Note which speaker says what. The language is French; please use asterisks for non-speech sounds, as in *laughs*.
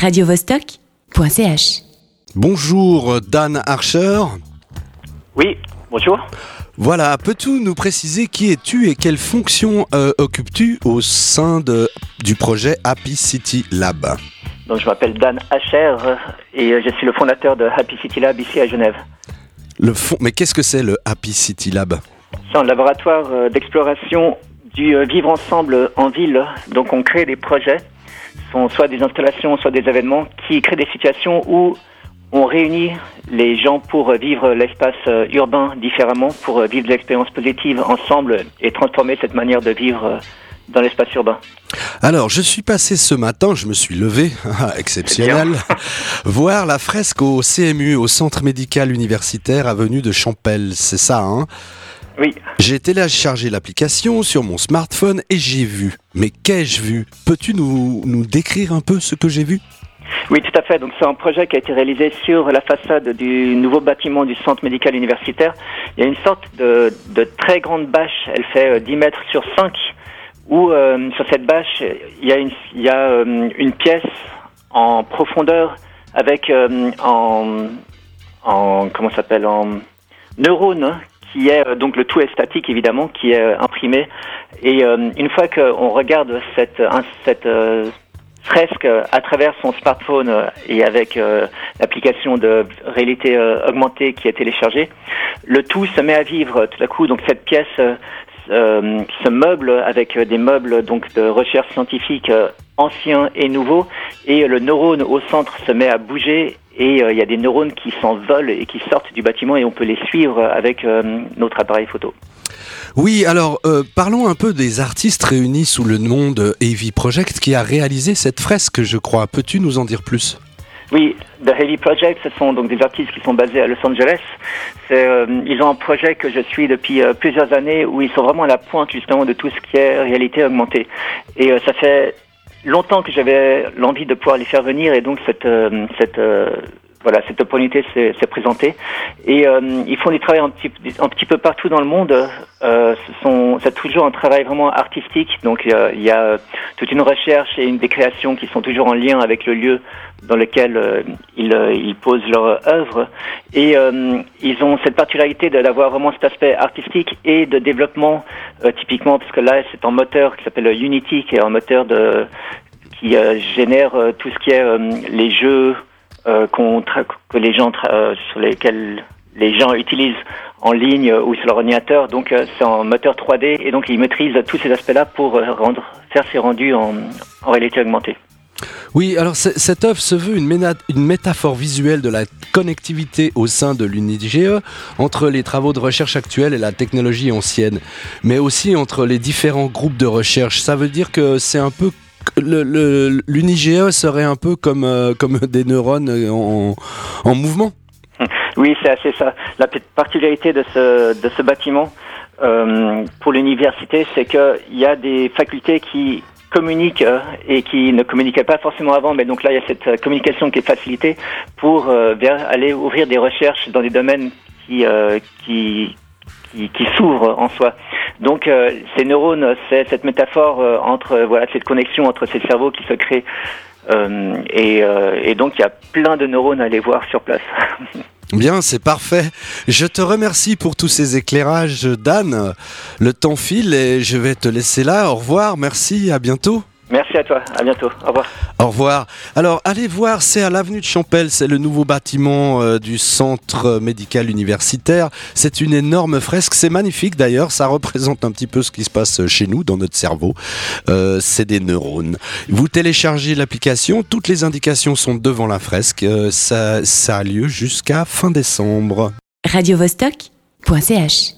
Speaker 1: radiovostok.ch.
Speaker 2: Bonjour Dan Archer.
Speaker 3: Oui, bonjour.
Speaker 2: Voilà, peux-tu nous préciser qui es-tu et quelle fonction euh, occupes-tu au sein de, du projet Happy City Lab?
Speaker 3: Donc je m'appelle Dan Hacher et euh, je suis le fondateur de Happy City Lab ici à Genève.
Speaker 2: le fond, Mais qu'est-ce que c'est le Happy City Lab?
Speaker 3: C'est un laboratoire euh, d'exploration du euh, vivre ensemble en ville. Donc on crée des projets, sont soit des installations, soit des événements qui créent des situations où on réunit les gens pour vivre l'espace euh, urbain différemment, pour euh, vivre des expériences positives ensemble et transformer cette manière de vivre euh, dans l'espace urbain.
Speaker 2: Alors, je suis passé ce matin, je me suis levé, *laughs* exceptionnel, *laughs* voir la fresque au CMU, au Centre médical universitaire avenue de Champel, c'est ça, hein?
Speaker 3: Oui,
Speaker 2: J'ai téléchargé l'application sur mon smartphone et j'ai vu. Mais qu'ai-je vu? Peux-tu nous, nous décrire un peu ce que j'ai vu?
Speaker 3: Oui, tout à fait. Donc, c'est un projet qui a été réalisé sur la façade du nouveau bâtiment du centre médical universitaire. Il y a une sorte de, de très grande bâche. Elle fait euh, 10 mètres sur 5. Où euh, sur cette bâche, il y a une, il y a, euh, une pièce en profondeur avec euh, en, en comment s'appelle? En neurones qui est euh, donc le tout est statique évidemment qui est euh, imprimé et euh, une fois qu'on regarde cette cette fresque à travers son smartphone et avec l'application de réalité augmentée qui est téléchargée, le tout se met à vivre tout à coup. Donc cette pièce euh, se meuble avec des meubles donc de recherche scientifique anciens et nouveaux, et le neurone au centre se met à bouger. Et euh, il y a des neurones qui s'envolent et qui sortent du bâtiment et on peut les suivre avec euh, notre appareil photo.
Speaker 2: Oui, alors euh, parlons un peu des artistes réunis sous le nom de Heavy Project qui a réalisé cette fresque, je crois. Peux-tu nous en dire plus?
Speaker 3: Oui, The Heavy Project, ce sont donc des artistes qui sont basés à Los Angeles. Euh, ils ont un projet que je suis depuis euh, plusieurs années où ils sont vraiment à la pointe justement de tout ce qui est réalité augmentée. Et euh, ça fait longtemps que j'avais l'envie de pouvoir les faire venir et donc cette, euh, cette euh, voilà, cette opportunité s'est présentée. Et euh, ils font du travail un petit, un petit peu partout dans le monde. Euh, ce c'est toujours un travail vraiment artistique. Donc euh, il y a euh, toute une recherche et une des créations qui sont toujours en lien avec le lieu dans lequel euh, ils, euh, ils posent leur œuvre. Et ils ont cette particularité d'avoir vraiment cet aspect artistique et de développement, typiquement, parce que là, c'est un moteur qui s'appelle Unity, qui est un moteur de, qui génère tout ce qui est les jeux tra- que les gens euh, sur lesquels les gens utilisent en ligne euh, ou sur leur ordinateur. Donc euh, c'est un moteur 3D et donc ils maîtrisent tous ces aspects-là pour euh, faire ces rendus en, en réalité augmentée.
Speaker 2: Oui, alors cette œuvre se veut une, métaphore visuelle de la connectivité au sein de l'UNIGE entre les travaux de recherche actuels et la technologie ancienne, mais aussi entre les différents groupes de recherche. Ça veut dire que c'est un peu l'UNIGE serait un peu comme, euh, comme des neurones euh, en, en mouvement.
Speaker 3: Oui, c'est assez ça. La particularité de ce, de ce bâtiment euh, pour l'université, c'est qu'il y a des facultés qui communiquent et qui ne communiquaient pas forcément avant, mais donc là, il y a cette communication qui est facilitée pour aller ouvrir des recherches dans des domaines qui, qui, qui s'ouvrent en soi. Donc euh, ces neurones, c'est cette métaphore euh, entre euh, voilà cette connexion entre ces cerveaux qui se crée. Et, et donc il y a plein de neurones à aller voir sur place. *laughs*
Speaker 2: Bien, c'est parfait. Je te remercie pour tous ces éclairages, Dan. Le temps file et je vais te laisser là. Au revoir, merci, à bientôt.
Speaker 3: Merci à toi, à bientôt, au revoir.
Speaker 2: Au revoir. Alors, allez voir, c'est à l'avenue de Champel, c'est le nouveau bâtiment euh, du centre médical universitaire. C'est une énorme fresque, c'est magnifique d'ailleurs, ça représente un petit peu ce qui se passe chez nous, dans notre cerveau. Euh, c'est des neurones. Vous téléchargez l'application, toutes les indications sont devant la fresque. Euh, ça, ça a lieu jusqu'à fin décembre.
Speaker 1: radiovostok.ch.